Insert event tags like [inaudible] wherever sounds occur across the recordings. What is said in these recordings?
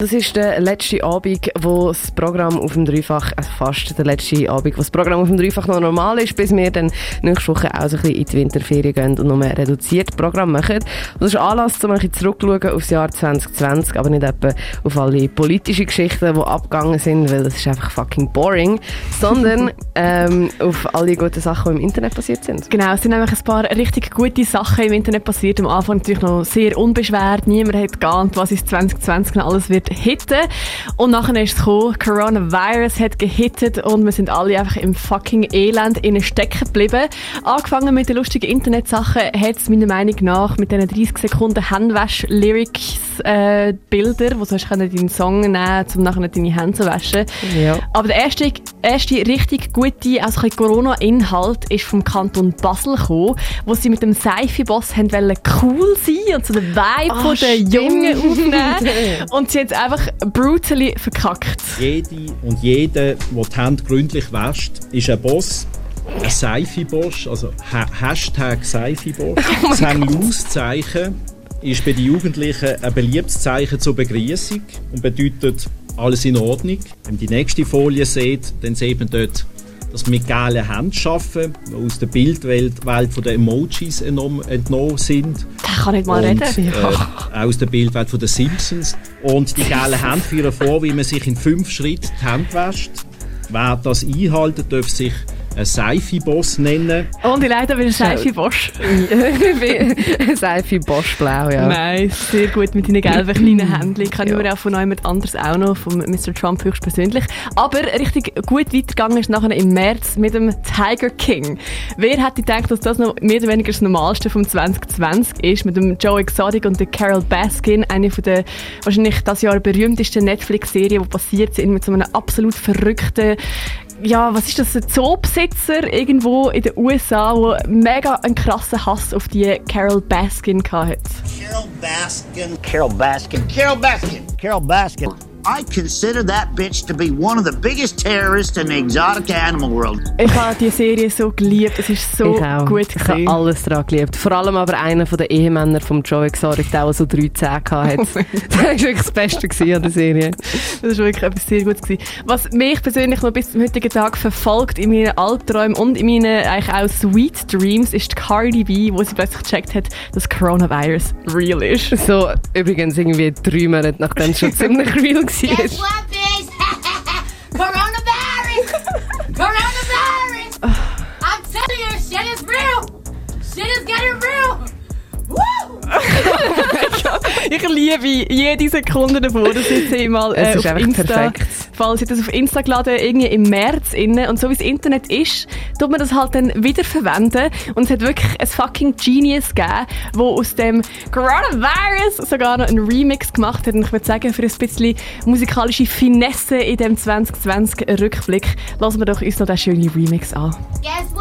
Das ist der letzte Abend, wo das Programm auf dem Dreifach, also fast der letzte Abend, wo das Programm auf dem Dreifach noch normal ist, bis wir dann nächste Woche auch so ein bisschen in die Winterferien gehen und noch mehr reduziert Programm machen. Und das ist Anlass, um ein bisschen zurückzuschauen aufs Jahr 2020, aber nicht etwa auf alle politischen Geschichten, die abgegangen sind, weil das ist einfach fucking boring, sondern [laughs] ähm, auf alle guten Sachen, die im Internet passiert sind. Genau, es sind nämlich ein paar richtig gute Sachen im Internet passiert. Am Anfang natürlich noch sehr unbeschwert. Niemand hat geahnt, was ist 2020 noch alles wird hitten. Und nachher ist es gekommen, Coronavirus hat gehittet und wir sind alle einfach im fucking Elend innen stecken geblieben. Angefangen mit den lustigen Internetsachen hat es meiner Meinung nach mit diesen 30 Sekunden Handwasch-Lyrics äh, Bilder, wo du hast deinen Song nehmen um nachher deine Hände zu waschen. Ja. Aber der erste, erste richtig gute, also Corona-Inhalt ist vom Kanton Basel gekommen, wo sie mit dem Seife-Boss cool sein und so den Vibe Ah, von den stimmt. Jungen aufnehmen. [laughs] und sie es einfach brutally verkackt. Jede und jeder, der die Hände gründlich wäscht, ist ein Boss. Ein Seife-Bosch, also ha Hashtag Seife-Bosch. [laughs] das Hang-Loose-Zeichen ist bei den Jugendlichen ein beliebtes Zeichen zur Begrüßung und bedeutet alles in Ordnung. Wenn man die nächste Folie sieht, dann sieht man dort, dass wir mit gelben Händen arbeiten, die aus der Bildwelt Welt von den Emojis entnommen entnommen sind. Der kann nicht mal und, reden. äh, aus der Bildwelt von den Simpsons. Und die gelben Hände führen vor, wie man sich in fünf Schritten die Hände wäscht. Wer das einhalten, darf sich ein Seife-Boss nennen. Und ich leider wieder Seife Bosch. [laughs] [laughs] Seife Bosch Blau, ja. Nein, sehr gut mit deinen gelben kleinen Händchen. Kann ich mir auch von jemand anderes auch noch, von Mr. Trump höchstpersönlich. Aber richtig gut weitergegangen ist nachher im März mit dem Tiger King. Wer hätte gedacht, dass das noch mehr oder weniger das Normalste vom 2020 ist, mit dem Joe Exotic und der Carol Baskin, eine von der wahrscheinlich das Jahr berühmtesten Netflix-Serien, die passiert sind, mit so einem absolut verrückten ja, was ist das, ein Zoobesitzer irgendwo in den USA, der mega einen krassen Hass auf die Carol Baskin hatte. Carol Baskin. Carol Baskin. Carol Baskin. Carol Baskin. I consider that bitch to be one of the biggest terrorists in the exotic animal world. Ich habe die Serie so geliebt, es ist so ich auch. gut Ich habe alles daran geliebt. Vor allem aber einer von den Ehemänner von Joe Exotic, der, der so drei Zähne hatte. [laughs] Oh [laughs] das war wirklich das Beste an der Serie. Das war wirklich etwas sehr Gutes. gewesen. Was mich persönlich noch bis zum heutigen Tag verfolgt in meinen Albträumen und in meinen eigentlich auch Sweet Dreams ist die Cardi B, wo sie plötzlich gecheckt hat, dass Coronavirus real ist. So, übrigens irgendwie drei Monate, nachdem es schon [laughs] ziemlich real war. Guess Ich liebe jede Sekunde davon. Das ist sie mal Es äh, ist auf einfach Insta. perfekt. Vor allem, sie hat das auf Insta geladen, irgendwie im März innen. Und so wie das Internet ist, tut man das halt dann wiederverwenden. Und es hat wirklich ein fucking Genius gegeben, wo aus dem Coronavirus sogar noch einen Remix gemacht hat. Und ich würde sagen, für ein bisschen musikalische Finesse in dem 2020 Rückblick, lassen wir doch uns noch den schönen Remix an. Guess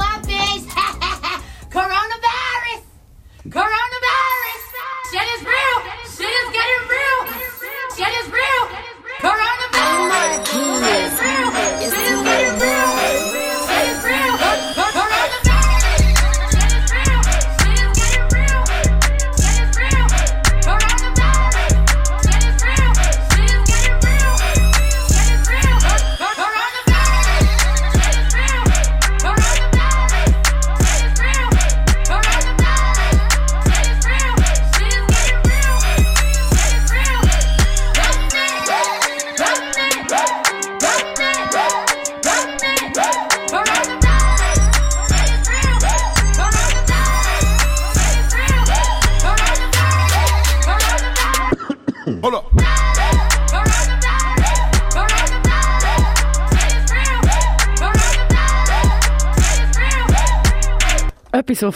Etwas,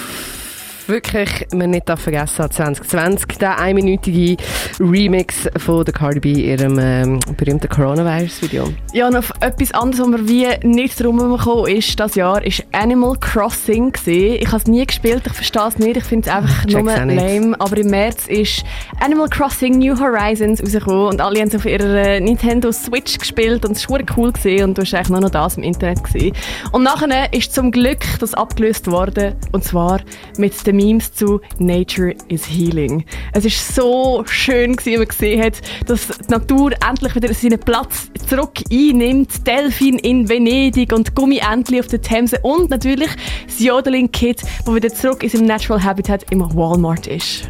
was wirklich man nicht vergessen hat 2020, der einminütige Remix von der Cardi B, ihrem ähm, berühmten Coronavirus-Video. Ja, auf etwas anderes, wo wir wie nicht drum gekommen ist, das Jahr, ist Animal Crossing gesehen. Ich habe es nie gespielt, ich verstehe es nicht, ich finde es einfach check's nur lame. Aber im März ist Animal Crossing New Horizons rausgekommen und alle haben es auf ihrer äh, Nintendo Switch gespielt und es war cool gesehen und du hast eigentlich nur noch das im Internet gesehen. Und nachher ist zum Glück das abgelöst worden und zwar mit den Memes zu Nature is Healing. Es ist so schön wenn man gesehen hat, dass die Natur endlich wieder seinen Platz zurück einnimmt. Delfin in Venedig und Gummientli auf der Themse und natürlich das Jodeling Kid, wo wieder zurück in seinem Natural Habitat im Walmart ist.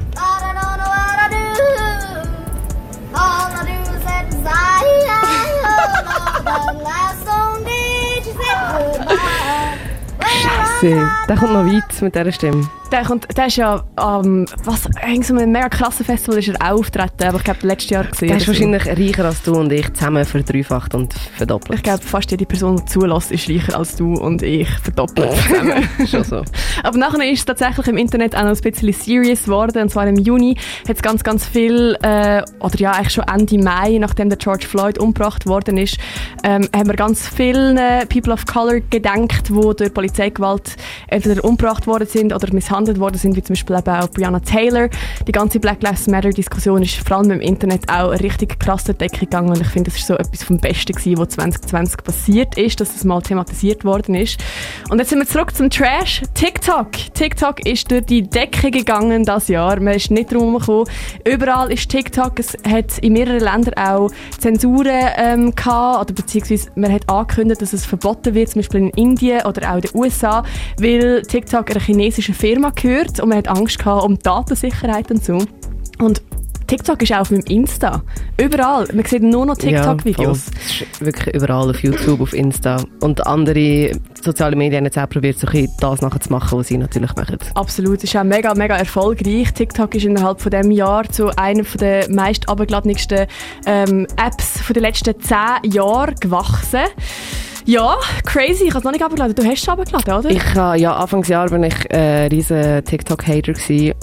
Scheiße, der kommt noch weit mit dieser Stimme. Der, kommt, der ist ja am was, irgend so einem mega klassen Festival ist er auch auftreten, aber ich glaube letztes Jahr gesehen. Der ist wahrscheinlich reicher als du und ich zusammen verdreifacht und verdoppelt. Ich glaube, fast jede Person, die zulässt, ist reicher als du und ich verdoppelt zusammen. [laughs] Schon so. Aber nachher ist es tatsächlich im Internet auch noch ein bisschen serious geworden. Und zwar im Juni hat es ganz, ganz viel, äh, oder ja, eigentlich schon Ende Mai, nachdem der George Floyd umgebracht worden ist, ähm, haben wir ganz vielen äh, People of Color gedenkt, die durch Polizeigewalt entweder umgebracht worden sind oder misshandelt worden sind, wie zum Beispiel eben auch Breonna Taylor. Die ganze Black Lives Matter-Diskussion ist vor allem im Internet auch eine richtig krasse Decke gegangen und ich finde, das ist so etwas vom Besten gewesen, was 2020 passiert ist, dass das mal thematisiert worden ist. Und jetzt sind wir zurück zum Trash. TikTok. TikTok ist durch die Decke gegangen das Jahr. Man ist nicht drum gekommen. Überall ist TikTok. Es hat in mehreren Ländern auch Zensuren ähm, gehabt, oder beziehungsweise man hat angekündigt, dass es verboten wird, zum Beispiel in Indien oder auch in den USA, weil TikTok einer chinesischen Firma gehört und man hat Angst gehabt um Datensicherheit und so. Und TikTok ist auch auf meinem Insta. Überall. Man sieht nur noch TikTok-Videos. Ja. Es ist wirklich überall auf YouTube, auf Insta. Und andere soziale Medien haben jetzt auch probiert, so ein bisschen das nachzumachen, was sie natürlich machen. Absolut, es ist auch mega, mega erfolgreich. TikTok ist innerhalb von dem Jahr zu einer der meist abgeladensten ähm, Apps von den letzten zehn Jahren gewachsen. Ja, crazy. Ich habe es noch nicht abgeladen. Du hast es abgeladen, oder? Ich habe, ja, Anfangsjahr bin ich äh, riesen TikTok-Hater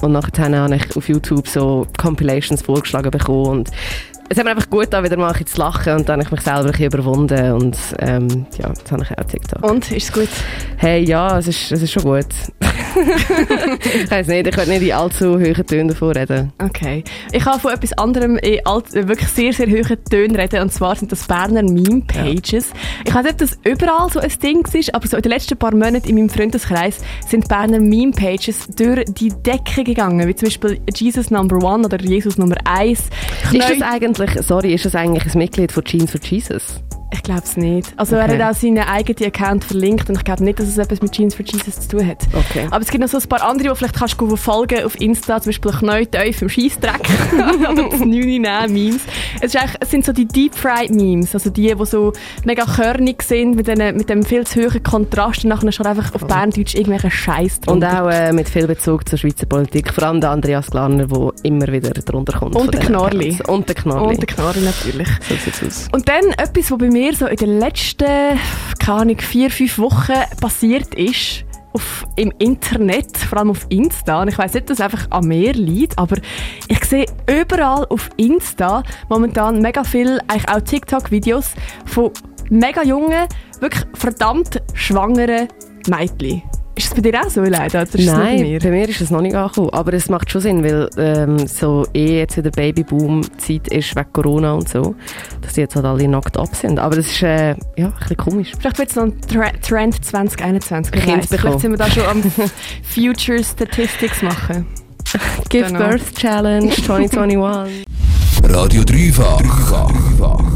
und nachher habe ich auf YouTube so Compilations vorgeschlagen bekommen und es hat mir einfach gut getan, wieder mal ein bisschen zu lachen und dann habe ich mich selber ein bisschen überwunden und ähm, ja, jetzt habe ich auch TikTok. Und, ist es gut? Hey, ja, es ist, es ist schon gut. [laughs] ich weiß nicht, ich will nicht in allzu hohen Tönen davon reden. Okay. Ich kann von etwas anderem in alt, äh, wirklich sehr, sehr hohen Tönen reden. Und zwar sind das Berner Meme-Pages. Ich weiß nicht, ob das überall so ein Ding ist, aber so in den letzten paar Monaten in meinem Freundeskreis sind Berner Meme-Pages durch die Decke gegangen. Wie zum Beispiel Jesus Number One oder Jesus Nummer Eins. Ist das eigentlich, sorry, ist das eigentlich ein Mitglied von Jeans for Jesus? Ich glaube es nicht. Also Okay. er hat auch seinen eigenen Account verlinkt und ich glaube nicht, dass es etwas mit Jeans for Jesus zu tun hat. Okay. Aber es gibt noch so ein paar andere, die vielleicht kannst du folgen auf Insta, zum Beispiel Knäuteuf im Scheissdreck [laughs] oder das 9 Memes. Es, es sind so die Deep Fried Memes, also die, die so mega körnig sind, mit, denen, mit dem viel zu hohen Kontrast und nachher schon einfach auf Berndeutsch irgendwelchen Scheiß Und auch äh, mit viel Bezug zur Schweizer Politik. Vor allem der Andreas Glarner, der immer wieder drunter kommt. Und der. Accounts. Und der Knorrli. Und der Knarre natürlich. so sieht's aus. Und dann etwas, was bei mir so in den letzten, keine Ahnung, vier, fünf Wochen passiert ist, auf, im Internet, vor allem auf Insta, und ich weiß nicht, dass es einfach an mir liegt, aber ich sehe überall auf Insta momentan mega viel, eigentlich auch TikTok-Videos von mega jungen, wirklich verdammt schwangeren Mädchen. Ist das bei dir auch so, leider? Nein, mir. bei mir ist es noch nicht angekommen. Aber es macht schon Sinn, weil ähm, so eh jetzt wieder Babyboom-Zeit ist wegen Corona und so, dass die jetzt halt alle nackt ab sind. Aber das ist äh, ja, ein bisschen komisch. Vielleicht wird es noch ein Tra Trend 2021. wer Kind. Vielleicht sind wir da schon am [laughs] Future Statistics machen. Give Genau. Birth Challenge 2021. Radio Dreifach.